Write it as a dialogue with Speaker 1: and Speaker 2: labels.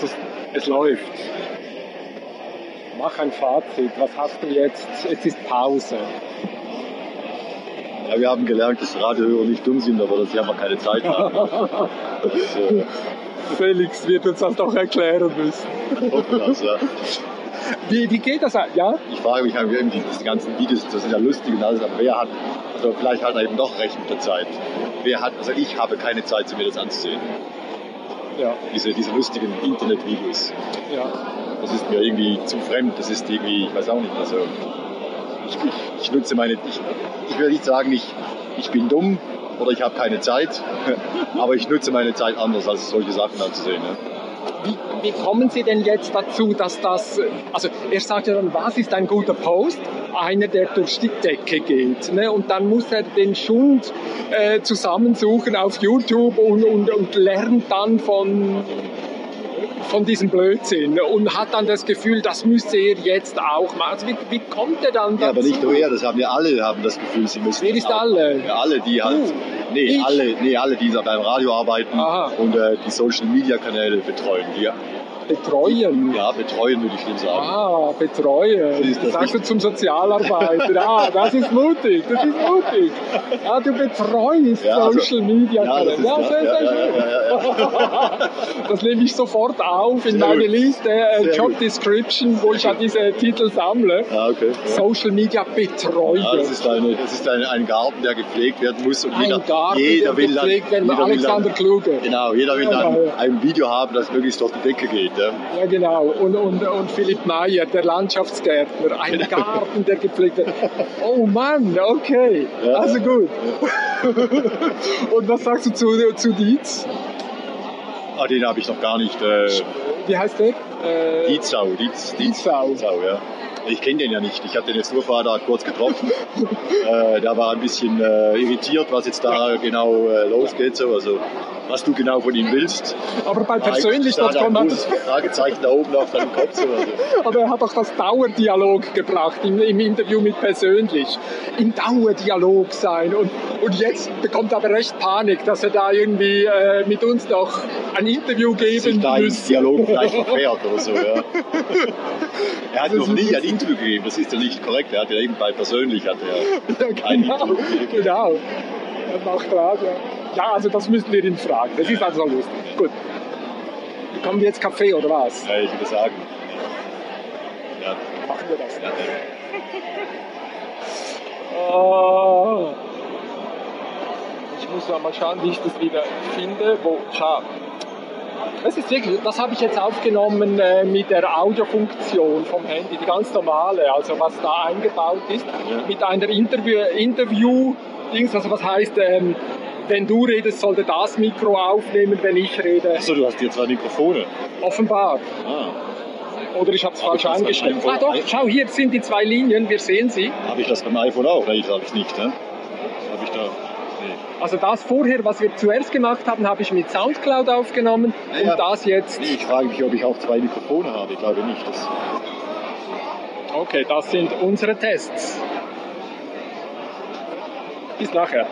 Speaker 1: Also es, es läuft. Mach ein Fazit. Was hast du jetzt? Jetzt ist Pause.
Speaker 2: Ja, wir haben gelernt, dass Radiohörer nicht dumm sind, aber dass sie einfach keine Zeit haben. Das, äh,
Speaker 1: Felix wird uns das doch erklären müssen.
Speaker 2: das, ja.
Speaker 1: Wie, wie geht das? Ja?
Speaker 2: Ich frage mich halt irgendwie, diese ganzen Videos, das sind ja lustig und alles, aber wer hat, also vielleicht hat er eben doch recht mit der Zeit. Wer hat, also ich habe keine Zeit, mir das anzusehen.
Speaker 1: Ja.
Speaker 2: Diese, diese lustigen Internetvideos.
Speaker 1: ja.
Speaker 2: Das ist mir irgendwie zu fremd, das ist irgendwie, ich weiß auch nicht, also ich, ich, nutze meine, ich, ich will nicht sagen, ich, ich bin dumm oder ich habe keine Zeit, aber ich nutze meine Zeit anders, als solche Sachen anzusehen. Ne?
Speaker 1: Wie, wie kommen Sie denn jetzt dazu, dass das, also er sagt ja dann, was ist ein guter Post? Einer, der durch die Decke geht. Ne? Und dann muss er den Schund äh, zusammensuchen auf YouTube und, und, und lernt dann von, von diesem Blödsinn und hat dann das Gefühl, das müsste er jetzt auch machen. Also wie, wie kommt er dann dazu?
Speaker 2: Ja, aber nicht nur er, das haben ja alle, haben das Gefühl, sie müssen.
Speaker 1: Wer ist alle?
Speaker 2: Ja, alle, die halt,
Speaker 1: Du?
Speaker 2: nee,
Speaker 1: Ich?
Speaker 2: alle, nee, alle, die da beim Radio arbeiten
Speaker 1: Aha.
Speaker 2: und äh, die Social Media Kanäle betreuen. Die,
Speaker 1: Betreuen.
Speaker 2: ja, betreuen würde ich dem sagen.
Speaker 1: Ah, betreuen.
Speaker 2: Das
Speaker 1: sagst du zum Sozialarbeiter. Ah, das ist mutig, das ist mutig. Ja, du betreust
Speaker 2: Ja, also-
Speaker 1: Social Media.
Speaker 2: Ja, das ist,
Speaker 1: ja, sehr, sehr schön. Das nehme ich sofort auf in
Speaker 2: Sehr
Speaker 1: meine
Speaker 2: gut.
Speaker 1: Liste, äh, Job
Speaker 2: gut.
Speaker 1: Description, wo ich ja diese Titel sammle.
Speaker 2: Ja, okay.
Speaker 1: Social Media Betreuer.
Speaker 2: Ja, das ist, eine, das ist ein, ein Garten, der gepflegt werden muss. Und
Speaker 1: Ein
Speaker 2: jeder,
Speaker 1: Garten,
Speaker 2: jeder
Speaker 1: der
Speaker 2: will dann,
Speaker 1: gepflegt werden,
Speaker 2: jeder will
Speaker 1: Alexander
Speaker 2: dann,
Speaker 1: Kluge.
Speaker 2: Genau, jeder will dann ein Video haben, das möglichst durch die Decke geht. Ja.
Speaker 1: Ja, genau. Und, und, und Philipp Mayer, der Landschaftsgärtner. Ein Garten, der gepflegt wird. Oh Mann, okay.
Speaker 2: Ja.
Speaker 1: Also gut. und was sagst du zu, zu Dietz?
Speaker 2: Ah, den habe ich noch gar nicht. Äh,
Speaker 1: Wie heißt der? Äh,
Speaker 2: Dietzau, Dietz, Dietz,
Speaker 1: Dietzau.
Speaker 2: Dietzau, ja. Ich kenne den ja nicht. Ich habe den jetzt nur vorher da kurz getroffen. äh, der war ein bisschen äh, irritiert, was jetzt da genau äh, losgeht. So. Also, was du genau von ihm willst.
Speaker 1: aber bei persönlich,
Speaker 2: da
Speaker 1: das
Speaker 2: hat er
Speaker 1: kommt
Speaker 2: ein
Speaker 1: man,
Speaker 2: großes Fragezeichen da oben auf deinem Kopf. So. Also,
Speaker 1: aber er hat auch das Dauerdialog gebracht im, im Interview mit persönlich. Im Dauerdialog sein. Und, und jetzt bekommt er aber recht Panik, dass er da irgendwie äh, mit uns noch ein Interview
Speaker 2: sich
Speaker 1: geben
Speaker 2: da im
Speaker 1: muss.
Speaker 2: Dialog vielleicht verfährt oder so. Ja. Er hat
Speaker 1: Das
Speaker 2: noch nie. Interview gegeben, das ist ja nicht korrekt. Er hat ja eben bei persönlich hat er
Speaker 1: Ja,
Speaker 2: ein
Speaker 1: genau.
Speaker 2: Interview gegeben.
Speaker 1: genau. Er macht Radio. Ja, also das müssen wir ihn fragen. Das ist also lustig. Gut. Bekommen wir jetzt Kaffee oder was?
Speaker 2: Ja, ich würde sagen. Ja,
Speaker 1: Machen wir das.
Speaker 2: ja,
Speaker 1: Oh. Ich muss ja mal schauen, wie ich das wieder finde. Wo, schau. Das ist wirklich, das habe ich jetzt aufgenommen äh, mit der Audiofunktion vom Handy, die ganz normale, also was da eingebaut ist,
Speaker 2: Ja.
Speaker 1: mit einer Interview, Interview Dings, also was heißt, ähm, wenn du redest, sollte das Mikro aufnehmen, wenn ich rede.
Speaker 2: Achso, du hast hier zwei Mikrofone.
Speaker 1: Offenbar.
Speaker 2: Ah.
Speaker 1: Oder ich habe es falsch
Speaker 2: iPhone-
Speaker 1: Ah doch, schau, hier sind die zwei Linien, wir sehen sie.
Speaker 2: Habe ich das beim iPhone auch? Nein, das habe ich nicht. Ne? Habe ich da. Nee.
Speaker 1: Also das vorher, was wir zuerst gemacht haben, habe ich mit Soundcloud aufgenommen
Speaker 2: Ja, ja.
Speaker 1: und das jetzt.
Speaker 2: Nee, ich frage mich, ob ich auch zwei Mikrofone habe. Ich glaube nicht. Das
Speaker 1: Okay, das sind unsere Tests. Bis nachher.